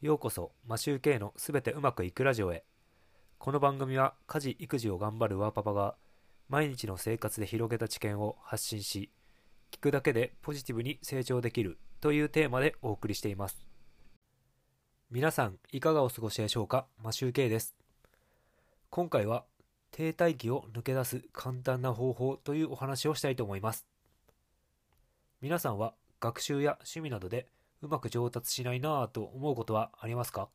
ようこそマシューケイのすべてうまくいくラジオへ。この番組は家事育児を頑張るワーパパが毎日の生活で広げた知見を発信し聞くだけでポジティブに成長できるというテーマでお送りしています。皆さんいかがお過ごしでしょうか？マシューケイです。今回は停滞期を抜け出す簡単な方法というお話をしたいと思います。皆さんは学習や趣味などでうまく上達しないなぁと思うことはありますか？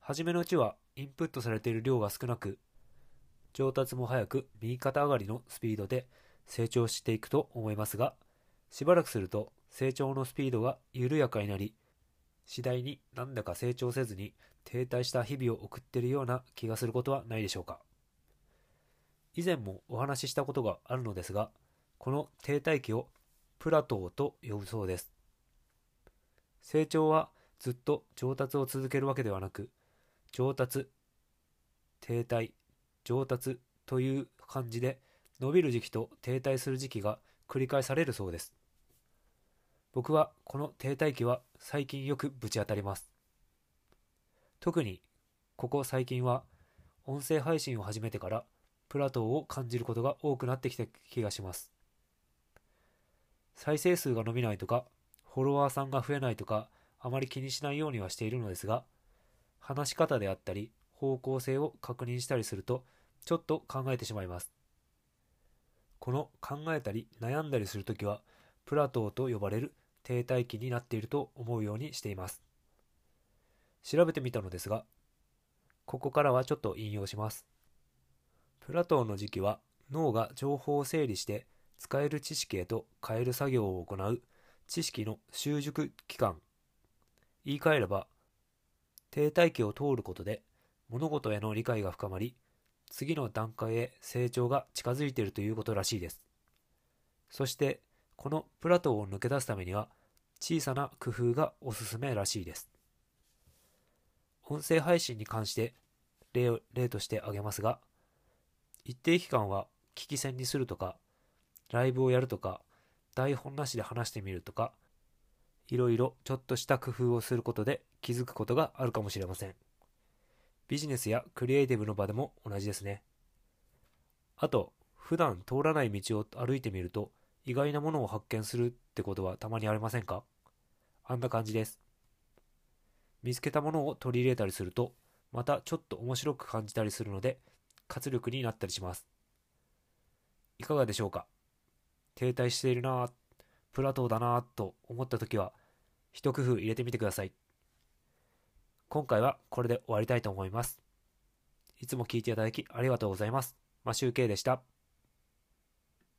初めのうちはインプットされている量が少なく上達も早く右肩上がりのスピードで成長していくと思いますがしばらくすると成長のスピードが緩やかになり次第になんだか成長せずに停滞した日々を送っているような気がすることはないでしょうか。以前もお話ししたことがあるのですがこの停滞期をプラトーと呼ぶそうです。成長はずっと上達を続けるわけではなく上達停滞上達という感じで伸びる時期と停滞する時期が繰り返されるそうです。僕はこの停滞期は最近よくぶち当たります。特にここ最近は音声配信を始めてからプラトーを感じることが多くなってきた気がします。再生数が伸びないとかフォロワーさんが増えないとかあまり気にしないようにはしているのですが話し方であったり方向性を確認したりするとちょっと考えてしまいますこの考えたり悩んだりするときはプラトーと呼ばれる停滞期になっていると思うようにしています調べてみたのですが、ここからはちょっと引用します。プラトーの時期は脳が情報を整理して使える知識へと変える作業を行う知識の習熟期間。言い換えれば、停滞期を通ることで物事への理解が深まり、次の段階へ成長が近づいているということらしいです。そして、このプラトーを抜け出すためには、小さな工夫がおすすめらしいです。音声配信に関して例例として挙げますが、一定期間は聞き戦にするとか、ライブをやるとか、台本なしで話してみるとか、いろいろちょっとした工夫をすることで気づくことがあるかもしれません。ビジネスやクリエイティブの場でも同じですね。あと、普段通らない道を歩いてみると意外なものを発見するってことはたまにありませんか？あんな感じです。見つけたものを取り入れたりすると、またちょっと面白く感じたりするので、活力になったりします。いかがでしょうか？停滞しているなぁ、プラトーだなぁと思った時は、一工夫入れてみてください。今回はこれで終わりたいと思います。いつも聞いていただきありがとうございます。マシュウケイでした。